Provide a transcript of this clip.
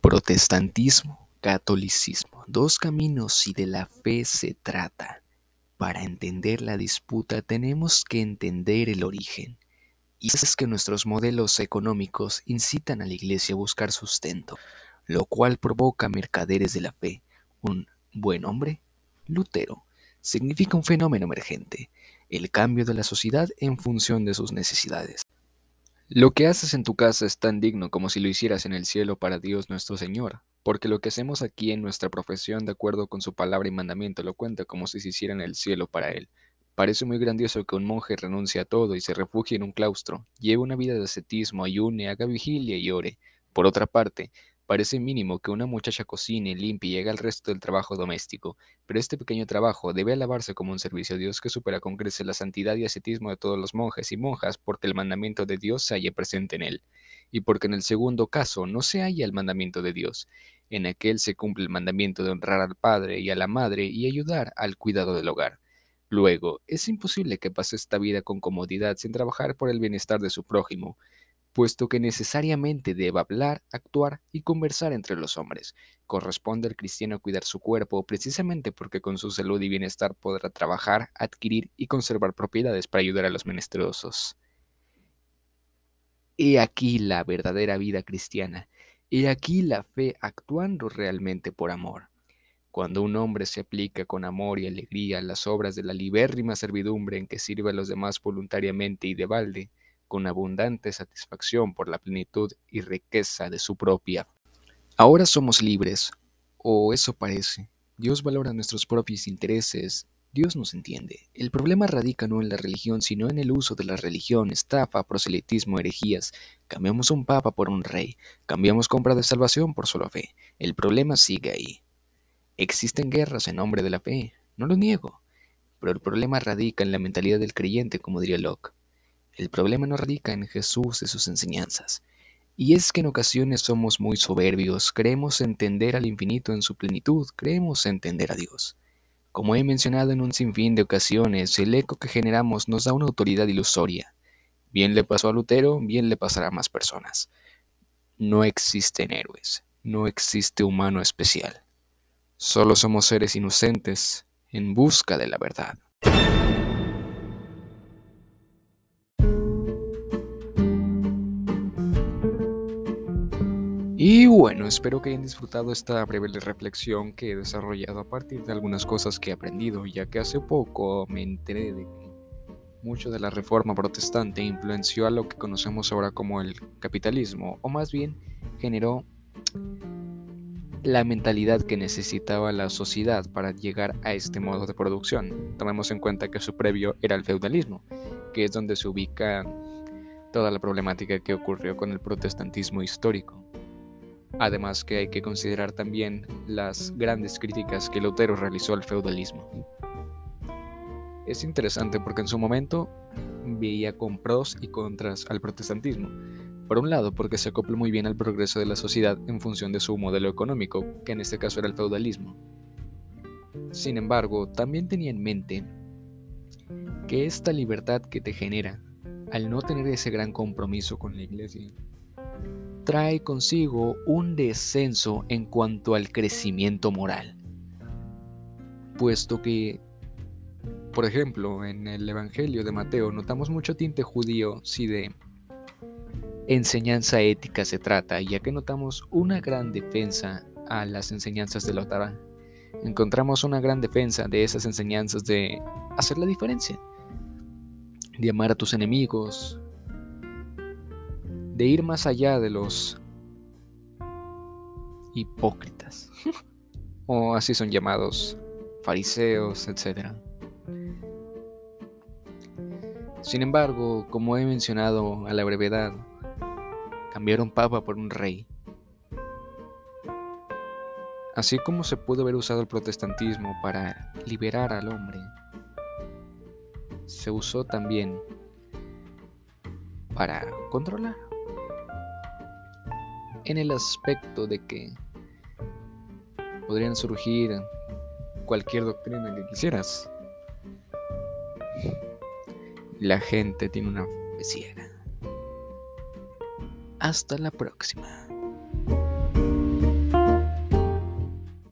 Protestantismo, catolicismo, dos caminos y de la fe se trata. Para entender la disputa tenemos que entender el origen. Y es que nuestros modelos económicos incitan a la iglesia a buscar sustento, lo cual provoca mercaderes de la fe. Un buen hombre, Lutero, significa un fenómeno emergente, el cambio de la sociedad en función de sus necesidades. Lo que haces en tu casa es tan digno como si lo hicieras en el cielo para Dios nuestro Señor, porque lo que hacemos aquí en nuestra profesión de acuerdo con su palabra y mandamiento lo cuenta como si se hiciera en el cielo para Él. Parece muy grandioso que un monje renuncie a todo y se refugie en un claustro, lleve una vida de ascetismo, ayune, haga vigilia y ore. Por otra parte, Parece mínimo que una muchacha cocine, limpie y haga el resto del trabajo doméstico, pero este pequeño trabajo debe alabarse como un servicio a Dios que supera con creces la santidad y ascetismo de todos los monjes y monjas porque el mandamiento de Dios se halla presente en él, y porque en el segundo caso no se halla el mandamiento de Dios. En aquel se cumple el mandamiento de honrar al padre y a la madre y ayudar al cuidado del hogar. Luego, es imposible que pase esta vida con comodidad sin trabajar por el bienestar de su prójimo, puesto que necesariamente debe hablar, actuar y conversar entre los hombres. Corresponde al cristiano cuidar su cuerpo precisamente porque con su salud y bienestar podrá trabajar, adquirir y conservar propiedades para ayudar a los menesterosos. He aquí la verdadera vida cristiana, he aquí la fe actuando realmente por amor. Cuando un hombre se aplica con amor y alegría a las obras de la libérrima servidumbre en que sirve a los demás voluntariamente y de balde, con abundante satisfacción por la plenitud y riqueza de su propia. Ahora somos libres, o eso parece. Dios valora nuestros propios intereses. Dios nos entiende. El problema radica no en la religión, sino en el uso de la religión, estafa, proselitismo, herejías. Cambiamos un papa por un rey. Cambiamos compra de salvación por solo fe. El problema sigue ahí. Existen guerras en nombre de la fe, no lo niego. Pero el problema radica en la mentalidad del creyente, como diría Locke. El problema no radica en Jesús y sus enseñanzas. Y es que en ocasiones somos muy soberbios, creemos entender al infinito en su plenitud, creemos entender a Dios. Como he mencionado en un sinfín de ocasiones, el eco que generamos nos da una autoridad ilusoria. Bien le pasó a Lutero, bien le pasará a más personas. No existen héroes, no existe humano especial. Solo somos seres inocentes en busca de la verdad. Y bueno, espero que hayan disfrutado esta breve reflexión que he desarrollado a partir de algunas cosas que he aprendido, ya que hace poco me enteré de que mucho de la reforma protestante influenció a lo que conocemos ahora como el capitalismo, o más bien generó la mentalidad que necesitaba la sociedad para llegar a este modo de producción. Tomemos en cuenta que su previo era el feudalismo, que es donde se ubica toda la problemática que ocurrió con el protestantismo histórico. Además que hay que considerar también las grandes críticas que Lutero realizó al feudalismo. Es interesante porque en su momento veía con pros y contras al protestantismo. Por un lado, porque se acopla muy bien al progreso de la sociedad en función de su modelo económico, que en este caso era el feudalismo. Sin embargo, también tenía en mente que esta libertad que te genera, al no tener ese gran compromiso con la iglesia, trae consigo un descenso en cuanto al crecimiento moral. Puesto que, por ejemplo, en el Evangelio de Mateo notamos mucho tinte judío si de enseñanza ética se trata, ya que notamos una gran defensa a las enseñanzas de la Torah. Encontramos una gran defensa de esas enseñanzas de hacer la diferencia, de amar a tus enemigos, de ir más allá de los hipócritas, o así son llamados fariseos, etc. Sin embargo, como he mencionado a la brevedad, cambiar un papa por un rey. Así como se pudo haber usado el protestantismo para liberar al hombre, se usó también para controlar en el aspecto de que podrían surgir cualquier doctrina que quisieras. La gente tiene una fe ciega. Hasta la próxima.